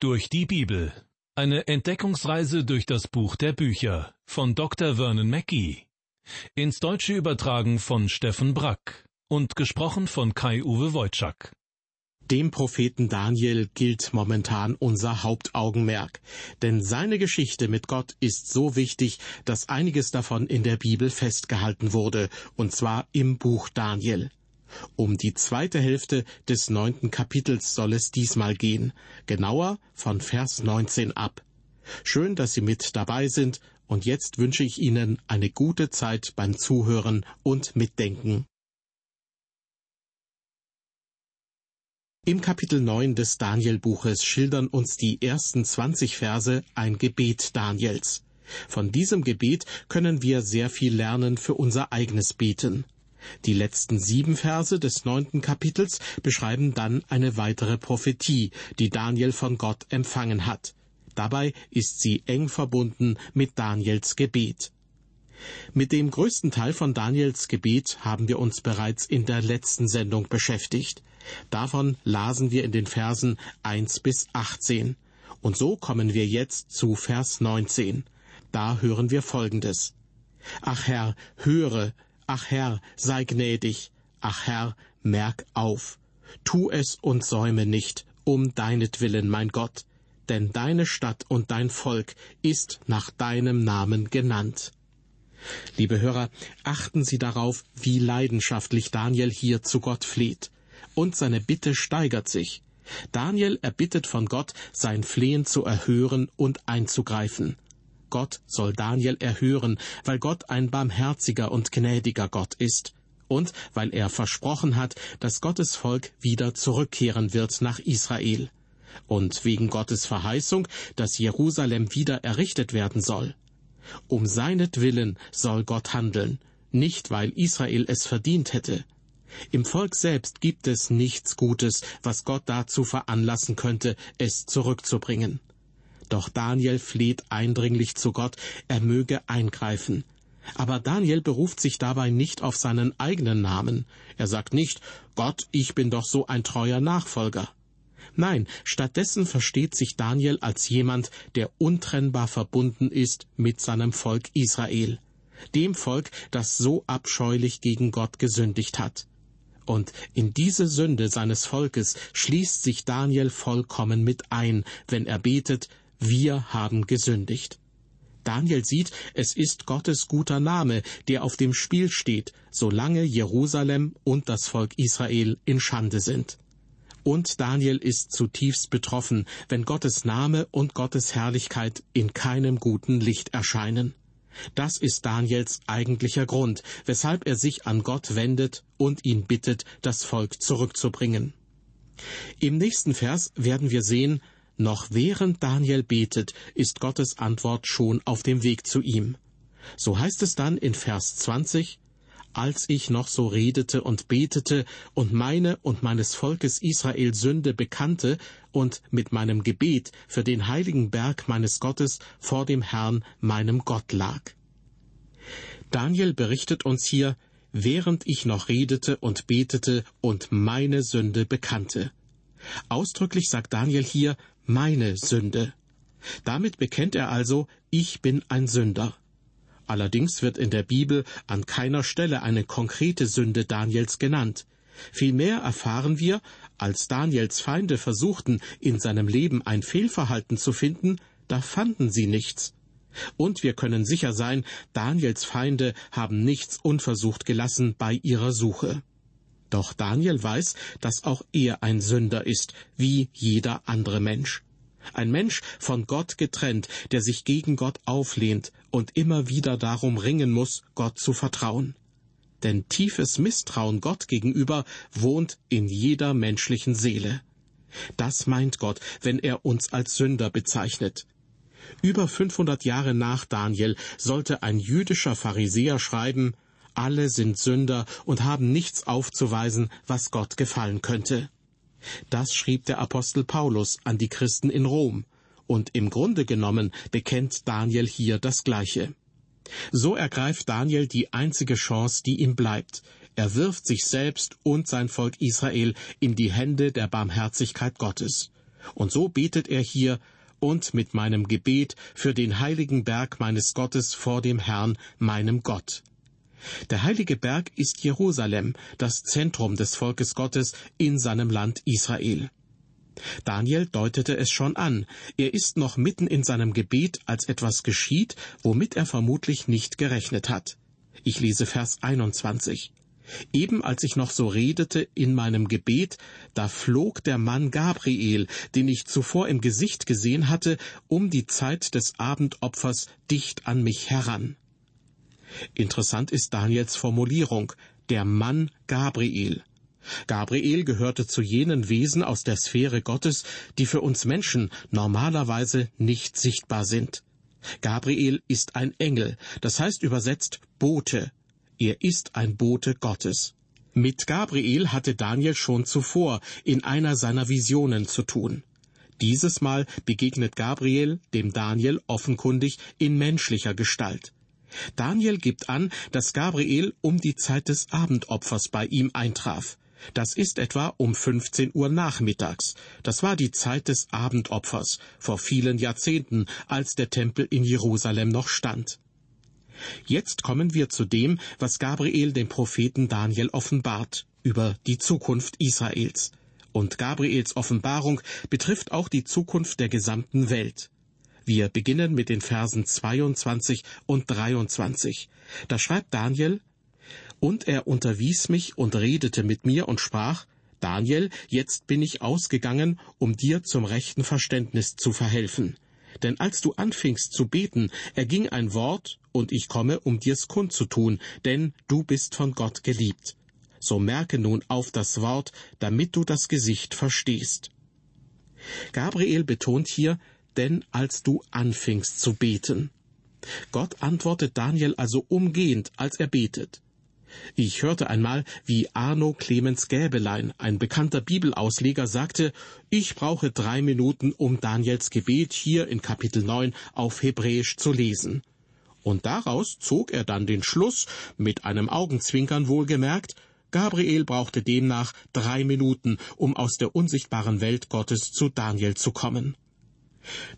Durch die Bibel. Eine Entdeckungsreise durch das Buch der Bücher von Dr. Vernon Mackey. Ins Deutsche übertragen von Steffen Brack und gesprochen von Kai-Uwe Wojczak. Dem Propheten Daniel gilt momentan unser Hauptaugenmerk, denn seine Geschichte mit Gott ist so wichtig, dass einiges davon in der Bibel festgehalten wurde, und zwar im Buch Daniel. Um die zweite Hälfte des neunten Kapitels soll es diesmal gehen, genauer von Vers 19 ab. Schön, dass Sie mit dabei sind, und jetzt wünsche ich Ihnen eine gute Zeit beim Zuhören und Mitdenken. Im Kapitel 9 des Danielbuches schildern uns die ersten 20 Verse ein Gebet Daniels. Von diesem Gebet können wir sehr viel lernen für unser eigenes Beten. Die letzten sieben Verse des neunten Kapitels beschreiben dann eine weitere Prophetie, die Daniel von Gott empfangen hat. Dabei ist sie eng verbunden mit Daniels Gebet. Mit dem größten Teil von Daniels Gebet haben wir uns bereits in der letzten Sendung beschäftigt. Davon lasen wir in den Versen 1 bis 18. Und so kommen wir jetzt zu Vers 19. Da hören wir Folgendes. Ach Herr, höre, Ach Herr, sei gnädig. Ach Herr, merk auf. Tu es und säume nicht, um deinetwillen, mein Gott. Denn deine Stadt und dein Volk ist nach deinem Namen genannt. Liebe Hörer, achten Sie darauf, wie leidenschaftlich Daniel hier zu Gott fleht. Und seine Bitte steigert sich. Daniel erbittet von Gott, sein Flehen zu erhören und einzugreifen. Gott soll Daniel erhören, weil Gott ein barmherziger und gnädiger Gott ist und weil er versprochen hat, dass Gottes Volk wieder zurückkehren wird nach Israel. Und wegen Gottes Verheißung, dass Jerusalem wieder errichtet werden soll. Um seinetwillen soll Gott handeln, nicht weil Israel es verdient hätte. Im Volk selbst gibt es nichts Gutes, was Gott dazu veranlassen könnte, es zurückzubringen. Doch Daniel fleht eindringlich zu Gott, er möge eingreifen. Aber Daniel beruft sich dabei nicht auf seinen eigenen Namen. Er sagt nicht, Gott, ich bin doch so ein treuer Nachfolger. Nein, stattdessen versteht sich Daniel als jemand, der untrennbar verbunden ist mit seinem Volk Israel, dem Volk, das so abscheulich gegen Gott gesündigt hat. Und in diese Sünde seines Volkes schließt sich Daniel vollkommen mit ein, wenn er betet, wir haben gesündigt. Daniel sieht, es ist Gottes guter Name, der auf dem Spiel steht, solange Jerusalem und das Volk Israel in Schande sind. Und Daniel ist zutiefst betroffen, wenn Gottes Name und Gottes Herrlichkeit in keinem guten Licht erscheinen. Das ist Daniels eigentlicher Grund, weshalb er sich an Gott wendet und ihn bittet, das Volk zurückzubringen. Im nächsten Vers werden wir sehen, noch während Daniel betet, ist Gottes Antwort schon auf dem Weg zu ihm. So heißt es dann in Vers 20, als ich noch so redete und betete und meine und meines Volkes Israel Sünde bekannte und mit meinem Gebet für den heiligen Berg meines Gottes vor dem Herrn meinem Gott lag. Daniel berichtet uns hier, während ich noch redete und betete und meine Sünde bekannte. Ausdrücklich sagt Daniel hier meine Sünde. Damit bekennt er also, ich bin ein Sünder. Allerdings wird in der Bibel an keiner Stelle eine konkrete Sünde Daniels genannt. Vielmehr erfahren wir, als Daniels Feinde versuchten, in seinem Leben ein Fehlverhalten zu finden, da fanden sie nichts. Und wir können sicher sein, Daniels Feinde haben nichts unversucht gelassen bei ihrer Suche. Doch Daniel weiß, dass auch er ein Sünder ist, wie jeder andere Mensch. Ein Mensch von Gott getrennt, der sich gegen Gott auflehnt und immer wieder darum ringen muss, Gott zu vertrauen. Denn tiefes Misstrauen Gott gegenüber wohnt in jeder menschlichen Seele. Das meint Gott, wenn er uns als Sünder bezeichnet. Über 500 Jahre nach Daniel sollte ein jüdischer Pharisäer schreiben, alle sind Sünder und haben nichts aufzuweisen, was Gott gefallen könnte. Das schrieb der Apostel Paulus an die Christen in Rom, und im Grunde genommen bekennt Daniel hier das Gleiche. So ergreift Daniel die einzige Chance, die ihm bleibt. Er wirft sich selbst und sein Volk Israel in die Hände der Barmherzigkeit Gottes. Und so betet er hier, und mit meinem Gebet für den heiligen Berg meines Gottes vor dem Herrn, meinem Gott. Der heilige Berg ist Jerusalem, das Zentrum des Volkes Gottes in seinem Land Israel. Daniel deutete es schon an, er ist noch mitten in seinem Gebet, als etwas geschieht, womit er vermutlich nicht gerechnet hat. Ich lese Vers 21. Eben als ich noch so redete in meinem Gebet, da flog der Mann Gabriel, den ich zuvor im Gesicht gesehen hatte, um die Zeit des Abendopfers dicht an mich heran. Interessant ist Daniels Formulierung, der Mann Gabriel. Gabriel gehörte zu jenen Wesen aus der Sphäre Gottes, die für uns Menschen normalerweise nicht sichtbar sind. Gabriel ist ein Engel, das heißt übersetzt Bote. Er ist ein Bote Gottes. Mit Gabriel hatte Daniel schon zuvor in einer seiner Visionen zu tun. Dieses Mal begegnet Gabriel dem Daniel offenkundig in menschlicher Gestalt. Daniel gibt an, dass Gabriel um die Zeit des Abendopfers bei ihm eintraf. Das ist etwa um 15 Uhr nachmittags. Das war die Zeit des Abendopfers vor vielen Jahrzehnten, als der Tempel in Jerusalem noch stand. Jetzt kommen wir zu dem, was Gabriel dem Propheten Daniel offenbart über die Zukunft Israels. Und Gabriels Offenbarung betrifft auch die Zukunft der gesamten Welt. Wir beginnen mit den Versen 22 und 23. Da schreibt Daniel, Und er unterwies mich und redete mit mir und sprach, Daniel, jetzt bin ich ausgegangen, um dir zum rechten Verständnis zu verhelfen. Denn als du anfingst zu beten, erging ein Wort, und ich komme, um dir's kundzutun, denn du bist von Gott geliebt. So merke nun auf das Wort, damit du das Gesicht verstehst. Gabriel betont hier, denn als du anfingst zu beten. Gott antwortet Daniel also umgehend, als er betet. Ich hörte einmal, wie Arno Clemens Gäbelein, ein bekannter Bibelausleger, sagte, ich brauche drei Minuten, um Daniels Gebet hier in Kapitel 9 auf Hebräisch zu lesen. Und daraus zog er dann den Schluss, mit einem Augenzwinkern wohlgemerkt, Gabriel brauchte demnach drei Minuten, um aus der unsichtbaren Welt Gottes zu Daniel zu kommen.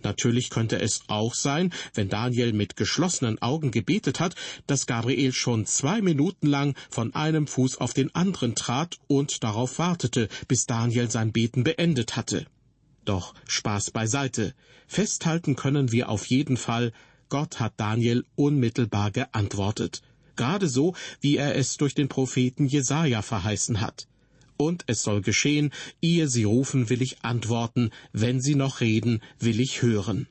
Natürlich könnte es auch sein, wenn Daniel mit geschlossenen Augen gebetet hat, dass Gabriel schon zwei Minuten lang von einem Fuß auf den anderen trat und darauf wartete, bis Daniel sein Beten beendet hatte. Doch Spaß beiseite. Festhalten können wir auf jeden Fall, Gott hat Daniel unmittelbar geantwortet. Gerade so, wie er es durch den Propheten Jesaja verheißen hat und es soll geschehen, ehe sie rufen, will ich antworten, wenn sie noch reden, will ich hören.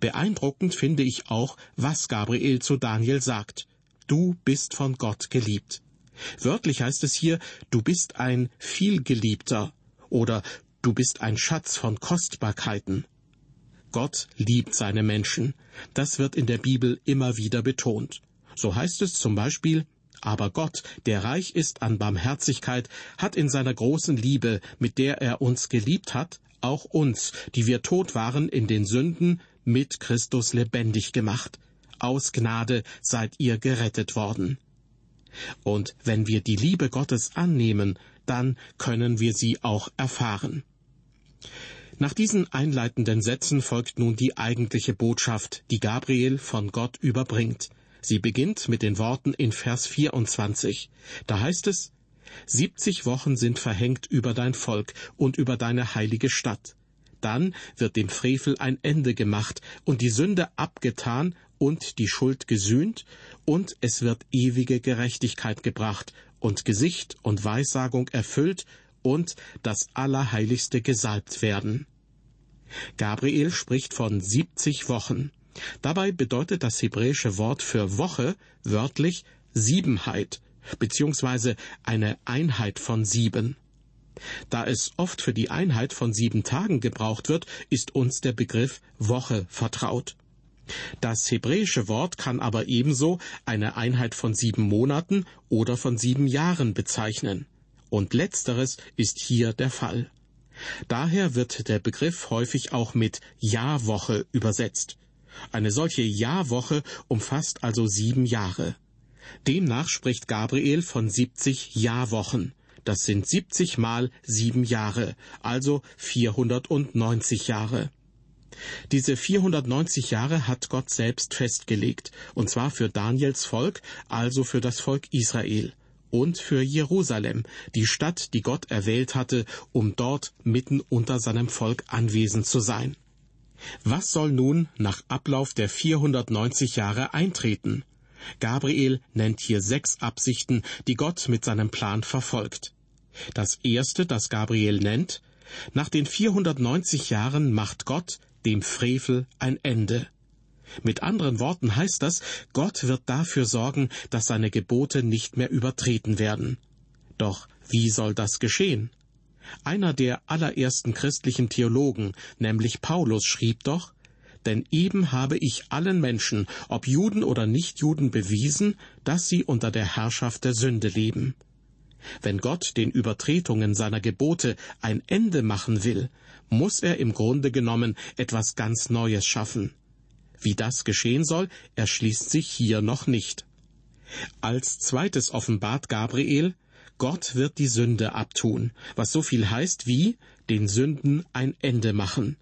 Beeindruckend finde ich auch, was Gabriel zu Daniel sagt. Du bist von Gott geliebt. Wörtlich heißt es hier, du bist ein vielgeliebter oder du bist ein Schatz von Kostbarkeiten. Gott liebt seine Menschen. Das wird in der Bibel immer wieder betont. So heißt es zum Beispiel, aber Gott, der reich ist an Barmherzigkeit, hat in seiner großen Liebe, mit der er uns geliebt hat, auch uns, die wir tot waren in den Sünden, mit Christus lebendig gemacht. Aus Gnade seid ihr gerettet worden. Und wenn wir die Liebe Gottes annehmen, dann können wir sie auch erfahren. Nach diesen einleitenden Sätzen folgt nun die eigentliche Botschaft, die Gabriel von Gott überbringt. Sie beginnt mit den Worten in Vers 24. Da heißt es, Siebzig Wochen sind verhängt über dein Volk und über deine heilige Stadt. Dann wird dem Frevel ein Ende gemacht und die Sünde abgetan und die Schuld gesühnt und es wird ewige Gerechtigkeit gebracht und Gesicht und Weissagung erfüllt und das Allerheiligste gesalbt werden. Gabriel spricht von siebzig Wochen. Dabei bedeutet das hebräische Wort für Woche wörtlich Siebenheit beziehungsweise eine Einheit von sieben. Da es oft für die Einheit von sieben Tagen gebraucht wird, ist uns der Begriff Woche vertraut. Das hebräische Wort kann aber ebenso eine Einheit von sieben Monaten oder von sieben Jahren bezeichnen. Und letzteres ist hier der Fall. Daher wird der Begriff häufig auch mit Jahrwoche übersetzt. Eine solche Jahrwoche umfasst also sieben Jahre. Demnach spricht Gabriel von 70 Jahrwochen. Das sind 70 mal sieben Jahre, also 490 Jahre. Diese 490 Jahre hat Gott selbst festgelegt, und zwar für Daniels Volk, also für das Volk Israel, und für Jerusalem, die Stadt, die Gott erwählt hatte, um dort mitten unter seinem Volk anwesend zu sein. Was soll nun nach Ablauf der 490 Jahre eintreten? Gabriel nennt hier sechs Absichten, die Gott mit seinem Plan verfolgt. Das erste, das Gabriel nennt, nach den 490 Jahren macht Gott dem Frevel ein Ende. Mit anderen Worten heißt das, Gott wird dafür sorgen, dass seine Gebote nicht mehr übertreten werden. Doch wie soll das geschehen? Einer der allerersten christlichen Theologen, nämlich Paulus, schrieb doch, denn eben habe ich allen Menschen, ob Juden oder Nichtjuden, bewiesen, dass sie unter der Herrschaft der Sünde leben. Wenn Gott den Übertretungen seiner Gebote ein Ende machen will, muss er im Grunde genommen etwas ganz Neues schaffen. Wie das geschehen soll, erschließt sich hier noch nicht. Als zweites offenbart Gabriel, Gott wird die Sünde abtun, was so viel heißt wie den Sünden ein Ende machen.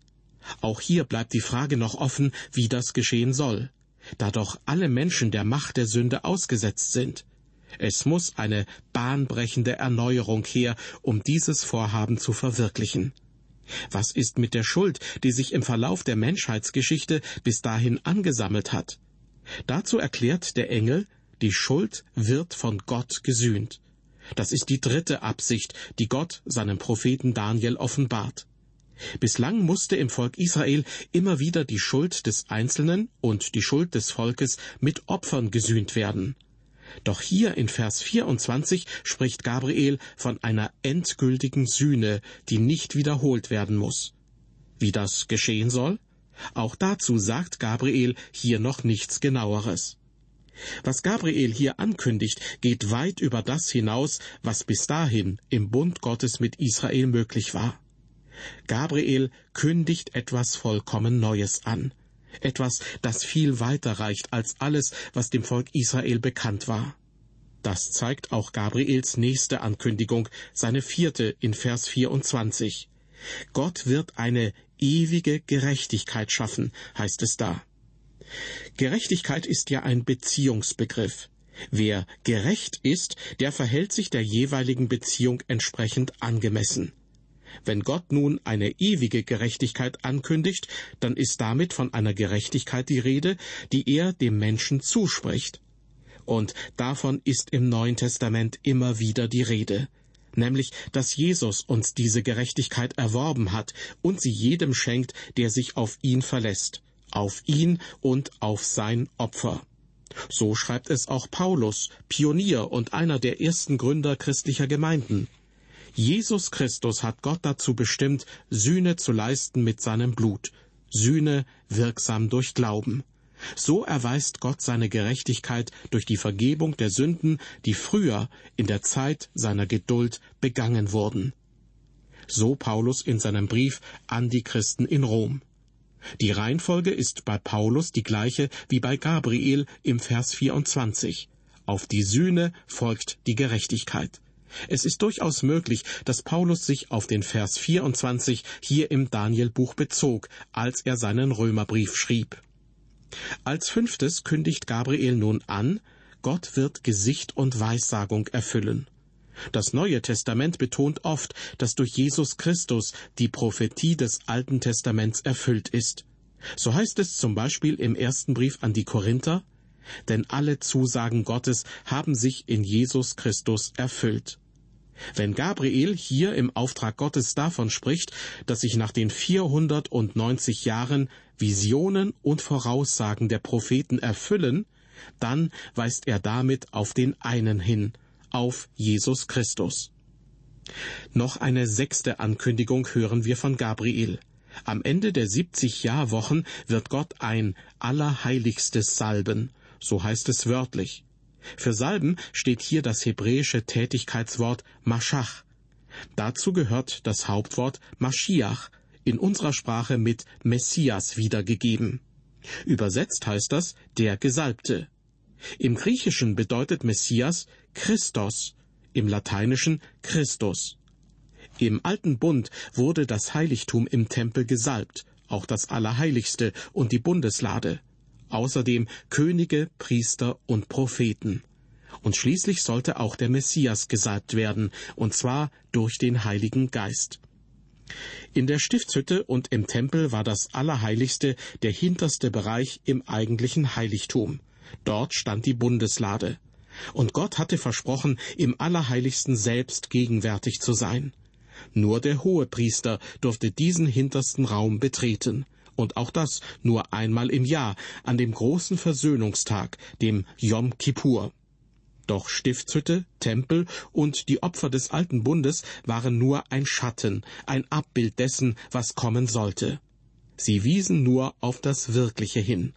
Auch hier bleibt die Frage noch offen, wie das geschehen soll, da doch alle Menschen der Macht der Sünde ausgesetzt sind. Es muss eine bahnbrechende Erneuerung her, um dieses Vorhaben zu verwirklichen. Was ist mit der Schuld, die sich im Verlauf der Menschheitsgeschichte bis dahin angesammelt hat? Dazu erklärt der Engel, die Schuld wird von Gott gesühnt. Das ist die dritte Absicht, die Gott seinem Propheten Daniel offenbart. Bislang musste im Volk Israel immer wieder die Schuld des Einzelnen und die Schuld des Volkes mit Opfern gesühnt werden. Doch hier in Vers 24 spricht Gabriel von einer endgültigen Sühne, die nicht wiederholt werden muss. Wie das geschehen soll? Auch dazu sagt Gabriel hier noch nichts genaueres. Was Gabriel hier ankündigt, geht weit über das hinaus, was bis dahin im Bund Gottes mit Israel möglich war. Gabriel kündigt etwas vollkommen Neues an, etwas, das viel weiter reicht als alles, was dem Volk Israel bekannt war. Das zeigt auch Gabriels nächste Ankündigung, seine vierte in Vers 24. Gott wird eine ewige Gerechtigkeit schaffen, heißt es da. Gerechtigkeit ist ja ein Beziehungsbegriff. Wer gerecht ist, der verhält sich der jeweiligen Beziehung entsprechend angemessen. Wenn Gott nun eine ewige Gerechtigkeit ankündigt, dann ist damit von einer Gerechtigkeit die Rede, die er dem Menschen zuspricht. Und davon ist im Neuen Testament immer wieder die Rede, nämlich dass Jesus uns diese Gerechtigkeit erworben hat und sie jedem schenkt, der sich auf ihn verlässt, auf ihn und auf sein Opfer. So schreibt es auch Paulus, Pionier und einer der ersten Gründer christlicher Gemeinden. Jesus Christus hat Gott dazu bestimmt, Sühne zu leisten mit seinem Blut, Sühne wirksam durch Glauben. So erweist Gott seine Gerechtigkeit durch die Vergebung der Sünden, die früher in der Zeit seiner Geduld begangen wurden. So Paulus in seinem Brief an die Christen in Rom. Die Reihenfolge ist bei Paulus die gleiche wie bei Gabriel im Vers 24. Auf die Sühne folgt die Gerechtigkeit. Es ist durchaus möglich, dass Paulus sich auf den Vers 24 hier im Danielbuch bezog, als er seinen Römerbrief schrieb. Als fünftes kündigt Gabriel nun an, Gott wird Gesicht und Weissagung erfüllen. Das Neue Testament betont oft, dass durch Jesus Christus die Prophetie des Alten Testaments erfüllt ist. So heißt es zum Beispiel im ersten Brief an die Korinther, denn alle Zusagen Gottes haben sich in Jesus Christus erfüllt. Wenn Gabriel hier im Auftrag Gottes davon spricht, dass sich nach den 490 Jahren Visionen und Voraussagen der Propheten erfüllen, dann weist er damit auf den einen hin, auf Jesus Christus. Noch eine sechste Ankündigung hören wir von Gabriel. Am Ende der 70 Jahrwochen wird Gott ein Allerheiligstes salben, so heißt es wörtlich. Für Salben steht hier das hebräische Tätigkeitswort Maschach. Dazu gehört das Hauptwort Maschiach, in unserer Sprache mit Messias wiedergegeben. Übersetzt heißt das der Gesalbte. Im Griechischen bedeutet Messias Christos, im Lateinischen Christus. Im alten Bund wurde das Heiligtum im Tempel gesalbt, auch das Allerheiligste und die Bundeslade, außerdem Könige, Priester und Propheten. Und schließlich sollte auch der Messias gesalbt werden, und zwar durch den Heiligen Geist. In der Stiftshütte und im Tempel war das Allerheiligste der hinterste Bereich im eigentlichen Heiligtum. Dort stand die Bundeslade. Und Gott hatte versprochen, im Allerheiligsten selbst gegenwärtig zu sein. Nur der Hohepriester durfte diesen hintersten Raum betreten, und auch das nur einmal im Jahr, an dem großen Versöhnungstag, dem Yom Kippur. Doch Stiftshütte, Tempel und die Opfer des alten Bundes waren nur ein Schatten, ein Abbild dessen, was kommen sollte. Sie wiesen nur auf das Wirkliche hin.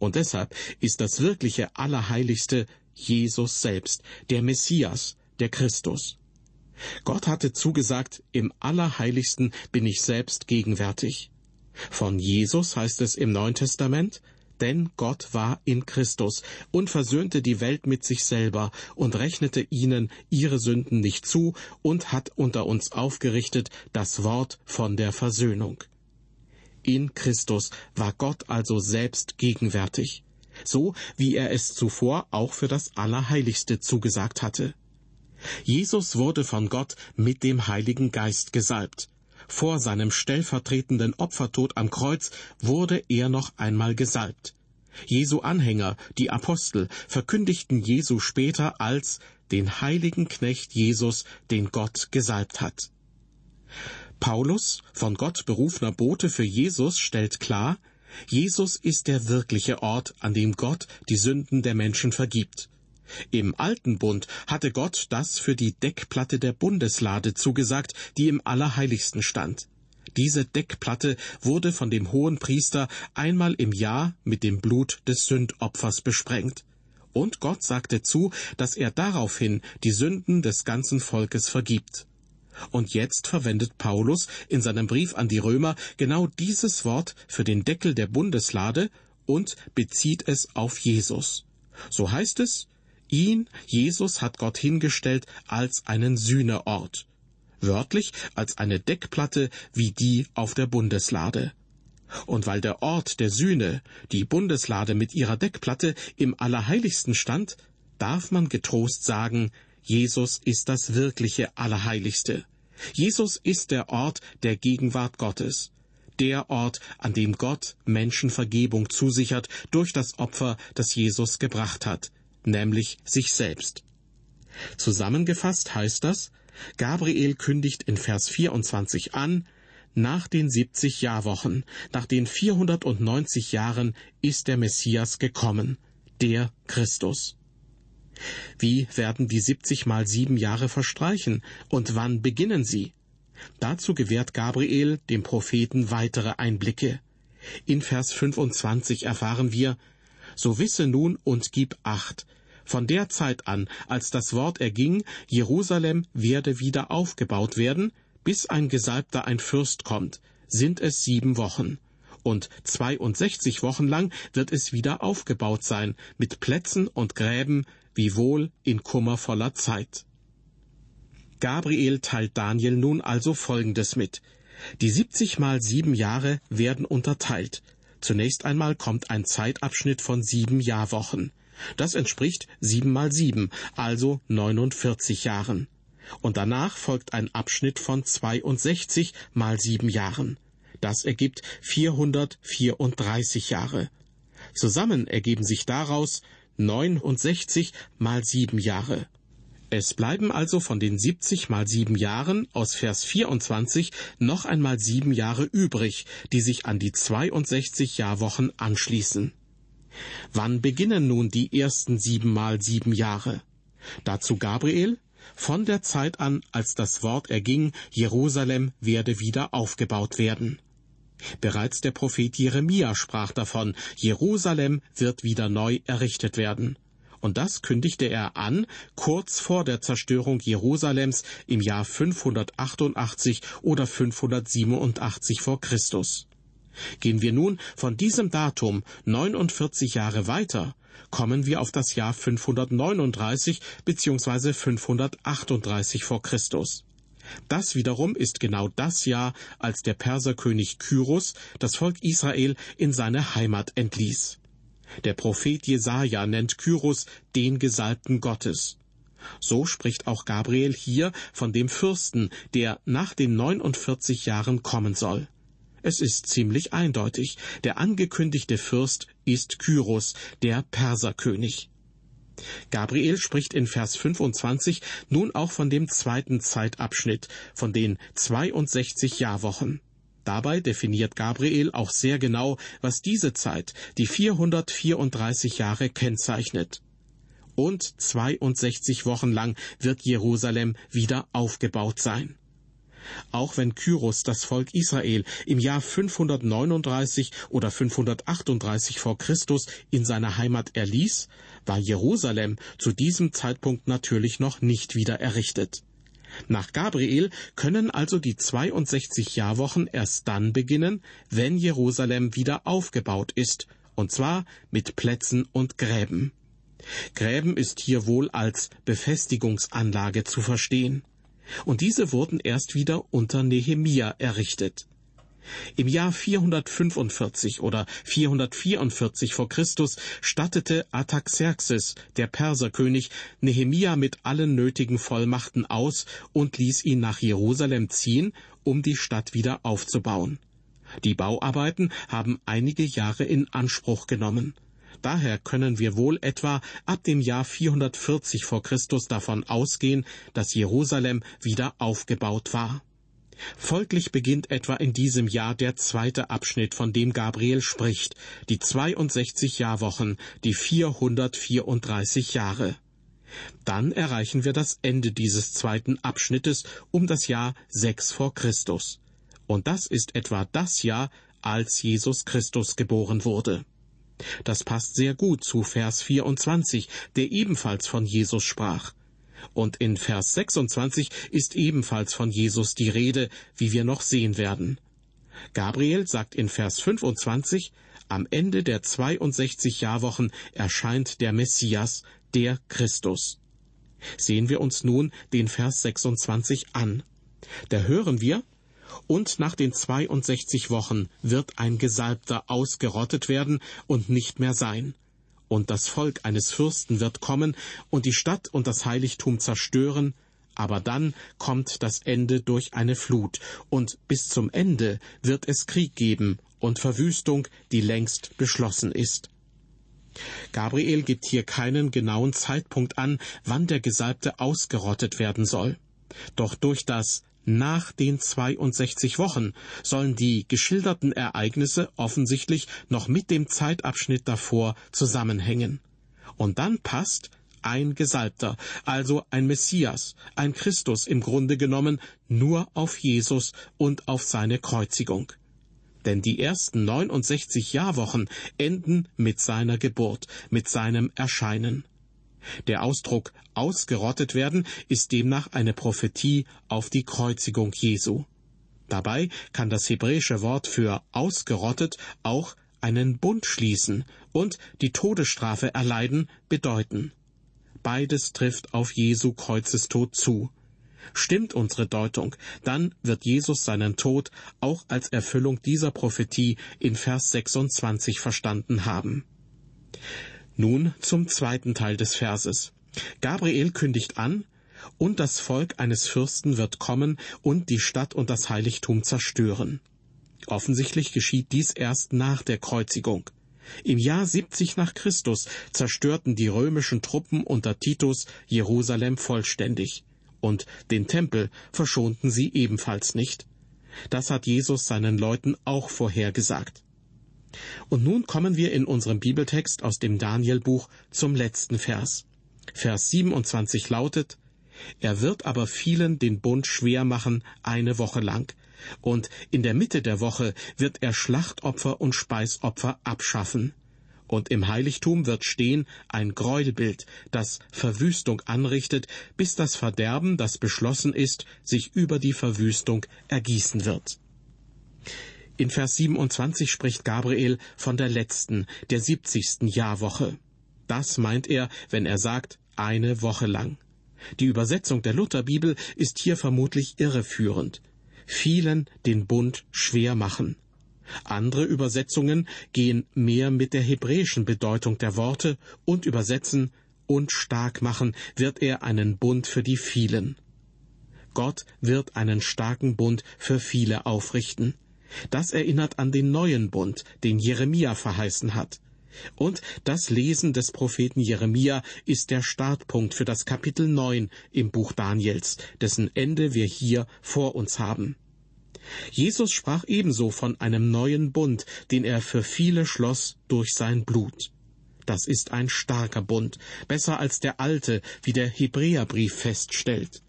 Und deshalb ist das wirkliche Allerheiligste Jesus selbst, der Messias, der Christus. Gott hatte zugesagt, im Allerheiligsten bin ich selbst gegenwärtig. Von Jesus heißt es im Neuen Testament, denn Gott war in Christus und versöhnte die Welt mit sich selber und rechnete ihnen ihre Sünden nicht zu und hat unter uns aufgerichtet das Wort von der Versöhnung. In Christus war Gott also selbst gegenwärtig, so wie er es zuvor auch für das Allerheiligste zugesagt hatte. Jesus wurde von Gott mit dem Heiligen Geist gesalbt. Vor seinem stellvertretenden Opfertod am Kreuz wurde er noch einmal gesalbt. Jesu Anhänger, die Apostel, verkündigten Jesu später als den heiligen Knecht Jesus, den Gott gesalbt hat. Paulus, von Gott berufener Bote für Jesus, stellt klar, Jesus ist der wirkliche Ort, an dem Gott die Sünden der Menschen vergibt. Im alten Bund hatte Gott das für die Deckplatte der Bundeslade zugesagt, die im Allerheiligsten stand. Diese Deckplatte wurde von dem hohen Priester einmal im Jahr mit dem Blut des Sündopfers besprengt. Und Gott sagte zu, dass er daraufhin die Sünden des ganzen Volkes vergibt. Und jetzt verwendet Paulus in seinem Brief an die Römer genau dieses Wort für den Deckel der Bundeslade und bezieht es auf Jesus. So heißt es, ihn, Jesus, hat Gott hingestellt als einen Sühneort. Wörtlich als eine Deckplatte wie die auf der Bundeslade. Und weil der Ort der Sühne, die Bundeslade mit ihrer Deckplatte, im Allerheiligsten stand, darf man getrost sagen, Jesus ist das wirkliche Allerheiligste. Jesus ist der Ort der Gegenwart Gottes, der Ort, an dem Gott Menschen Vergebung zusichert durch das Opfer, das Jesus gebracht hat, nämlich sich selbst. Zusammengefasst heißt das, Gabriel kündigt in Vers 24 an, nach den 70 Jahrwochen, nach den 490 Jahren ist der Messias gekommen, der Christus. Wie werden die 70 mal sieben Jahre verstreichen und wann beginnen sie? Dazu gewährt Gabriel dem Propheten weitere Einblicke. In Vers 25 erfahren wir, so wisse nun und gib acht. Von der Zeit an, als das Wort erging, Jerusalem werde wieder aufgebaut werden, bis ein Gesalbter ein Fürst kommt, sind es sieben Wochen. Und 62 Wochen lang wird es wieder aufgebaut sein, mit Plätzen und Gräben, wiewohl in kummervoller Zeit. Gabriel teilt Daniel nun also Folgendes mit. Die 70 mal sieben Jahre werden unterteilt. Zunächst einmal kommt ein Zeitabschnitt von sieben Jahrwochen. Das entspricht sieben mal sieben, also 49 Jahren. Und danach folgt ein Abschnitt von 62 mal sieben Jahren. Das ergibt 434 Jahre. Zusammen ergeben sich daraus 69 mal sieben Jahre. Es bleiben also von den 70 mal sieben Jahren aus Vers 24 noch einmal sieben Jahre übrig, die sich an die 62 Jahrwochen anschließen. Wann beginnen nun die ersten sieben mal sieben Jahre? Dazu Gabriel, von der Zeit an, als das Wort erging, Jerusalem werde wieder aufgebaut werden. Bereits der Prophet Jeremia sprach davon, Jerusalem wird wieder neu errichtet werden und das kündigte er an kurz vor der Zerstörung Jerusalems im Jahr 588 oder 587 vor Christus. Gehen wir nun von diesem Datum 49 Jahre weiter, kommen wir auf das Jahr 539 bzw. 538 vor Christus. Das wiederum ist genau das Jahr, als der Perserkönig Kyros das Volk Israel in seine Heimat entließ. Der Prophet Jesaja nennt Kyros den Gesalbten Gottes. So spricht auch Gabriel hier von dem Fürsten, der nach den 49 Jahren kommen soll. Es ist ziemlich eindeutig. Der angekündigte Fürst ist Kyros, der Perserkönig. Gabriel spricht in Vers 25 nun auch von dem zweiten Zeitabschnitt, von den 62 Jahrwochen. Dabei definiert Gabriel auch sehr genau, was diese Zeit, die 434 Jahre, kennzeichnet. Und 62 Wochen lang wird Jerusalem wieder aufgebaut sein. Auch wenn Kyros das Volk Israel im Jahr 539 oder 538 vor Christus in seiner Heimat erließ, war Jerusalem zu diesem Zeitpunkt natürlich noch nicht wieder errichtet. Nach Gabriel können also die 62 Jahrwochen erst dann beginnen, wenn Jerusalem wieder aufgebaut ist, und zwar mit Plätzen und Gräben. Gräben ist hier wohl als Befestigungsanlage zu verstehen und diese wurden erst wieder unter Nehemia errichtet. Im Jahr 445 oder 444 vor Christus stattete Artaxerxes, der Perserkönig, Nehemia mit allen nötigen Vollmachten aus und ließ ihn nach Jerusalem ziehen, um die Stadt wieder aufzubauen. Die Bauarbeiten haben einige Jahre in Anspruch genommen. Daher können wir wohl etwa ab dem Jahr 440 vor Christus davon ausgehen, dass Jerusalem wieder aufgebaut war. Folglich beginnt etwa in diesem Jahr der zweite Abschnitt, von dem Gabriel spricht, die 62 Jahrwochen, die 434 Jahre. Dann erreichen wir das Ende dieses zweiten Abschnittes um das Jahr 6 vor Christus. Und das ist etwa das Jahr, als Jesus Christus geboren wurde. Das passt sehr gut zu Vers 24, der ebenfalls von Jesus sprach. Und in Vers 26 ist ebenfalls von Jesus die Rede, wie wir noch sehen werden. Gabriel sagt in Vers 25, am Ende der 62 Jahrwochen erscheint der Messias, der Christus. Sehen wir uns nun den Vers 26 an. Da hören wir, und nach den 62 Wochen wird ein Gesalbter ausgerottet werden und nicht mehr sein. Und das Volk eines Fürsten wird kommen und die Stadt und das Heiligtum zerstören, aber dann kommt das Ende durch eine Flut, und bis zum Ende wird es Krieg geben und Verwüstung, die längst beschlossen ist. Gabriel gibt hier keinen genauen Zeitpunkt an, wann der Gesalbte ausgerottet werden soll. Doch durch das nach den 62 Wochen sollen die geschilderten Ereignisse offensichtlich noch mit dem Zeitabschnitt davor zusammenhängen. Und dann passt ein Gesalbter, also ein Messias, ein Christus im Grunde genommen nur auf Jesus und auf seine Kreuzigung. Denn die ersten 69 Jahrwochen enden mit seiner Geburt, mit seinem Erscheinen. Der Ausdruck ausgerottet werden ist demnach eine Prophetie auf die Kreuzigung Jesu. Dabei kann das hebräische Wort für ausgerottet auch einen Bund schließen und die Todesstrafe erleiden bedeuten. Beides trifft auf Jesu Kreuzestod zu. Stimmt unsere Deutung, dann wird Jesus seinen Tod auch als Erfüllung dieser Prophetie in Vers 26 verstanden haben. Nun zum zweiten Teil des Verses. Gabriel kündigt an, und das Volk eines Fürsten wird kommen und die Stadt und das Heiligtum zerstören. Offensichtlich geschieht dies erst nach der Kreuzigung. Im Jahr 70 nach Christus zerstörten die römischen Truppen unter Titus Jerusalem vollständig. Und den Tempel verschonten sie ebenfalls nicht. Das hat Jesus seinen Leuten auch vorhergesagt. Und nun kommen wir in unserem Bibeltext aus dem Danielbuch zum letzten Vers. Vers 27 lautet, Er wird aber vielen den Bund schwer machen eine Woche lang, und in der Mitte der Woche wird er Schlachtopfer und Speisopfer abschaffen. Und im Heiligtum wird stehen ein Gräuelbild, das Verwüstung anrichtet, bis das Verderben, das beschlossen ist, sich über die Verwüstung ergießen wird. In Vers 27 spricht Gabriel von der letzten, der siebzigsten Jahrwoche. Das meint er, wenn er sagt, eine Woche lang. Die Übersetzung der Lutherbibel ist hier vermutlich irreführend. Vielen den Bund schwer machen. Andere Übersetzungen gehen mehr mit der hebräischen Bedeutung der Worte und übersetzen und stark machen wird er einen Bund für die vielen. Gott wird einen starken Bund für viele aufrichten. Das erinnert an den neuen Bund, den Jeremia verheißen hat. Und das Lesen des Propheten Jeremia ist der Startpunkt für das Kapitel 9 im Buch Daniels, dessen Ende wir hier vor uns haben. Jesus sprach ebenso von einem neuen Bund, den er für viele schloss durch sein Blut. Das ist ein starker Bund, besser als der alte, wie der Hebräerbrief feststellt.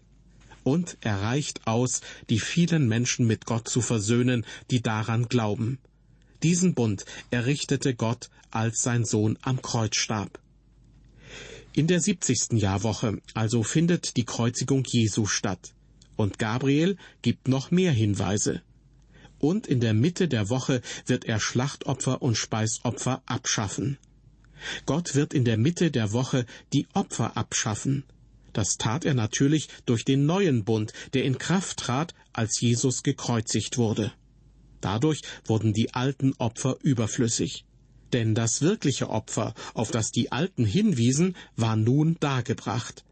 Und er reicht aus, die vielen Menschen mit Gott zu versöhnen, die daran glauben. Diesen Bund errichtete Gott, als sein Sohn am Kreuz starb. In der siebzigsten Jahrwoche also findet die Kreuzigung Jesu statt. Und Gabriel gibt noch mehr Hinweise. Und in der Mitte der Woche wird er Schlachtopfer und Speisopfer abschaffen. Gott wird in der Mitte der Woche die Opfer abschaffen. Das tat er natürlich durch den neuen Bund, der in Kraft trat, als Jesus gekreuzigt wurde. Dadurch wurden die alten Opfer überflüssig. Denn das wirkliche Opfer, auf das die Alten hinwiesen, war nun dargebracht.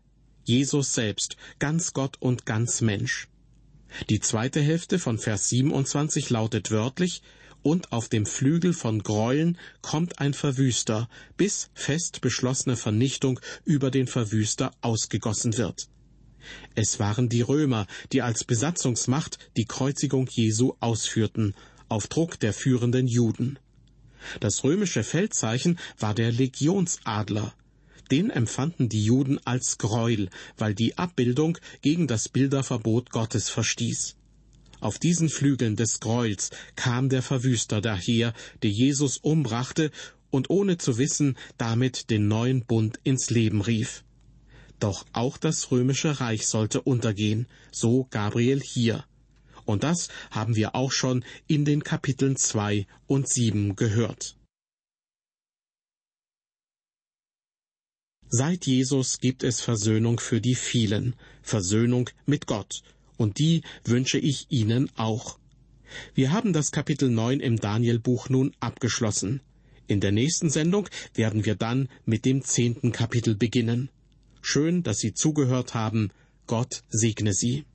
Jesus selbst, ganz Gott und ganz Mensch. Die zweite Hälfte von Vers 27 lautet wörtlich, und auf dem Flügel von Gräueln kommt ein Verwüster, bis fest beschlossene Vernichtung über den Verwüster ausgegossen wird. Es waren die Römer, die als Besatzungsmacht die Kreuzigung Jesu ausführten, auf Druck der führenden Juden. Das römische Feldzeichen war der Legionsadler. Den empfanden die Juden als Gräuel, weil die Abbildung gegen das Bilderverbot Gottes verstieß. Auf diesen Flügeln des Gräuels kam der Verwüster daher, der Jesus umbrachte und ohne zu wissen damit den neuen Bund ins Leben rief. Doch auch das römische Reich sollte untergehen, so Gabriel hier. Und das haben wir auch schon in den Kapiteln zwei und sieben gehört. Seit Jesus gibt es Versöhnung für die vielen, Versöhnung mit Gott, und die wünsche ich Ihnen auch. Wir haben das Kapitel 9 im Danielbuch nun abgeschlossen. In der nächsten Sendung werden wir dann mit dem zehnten Kapitel beginnen. Schön, dass Sie zugehört haben. Gott segne Sie.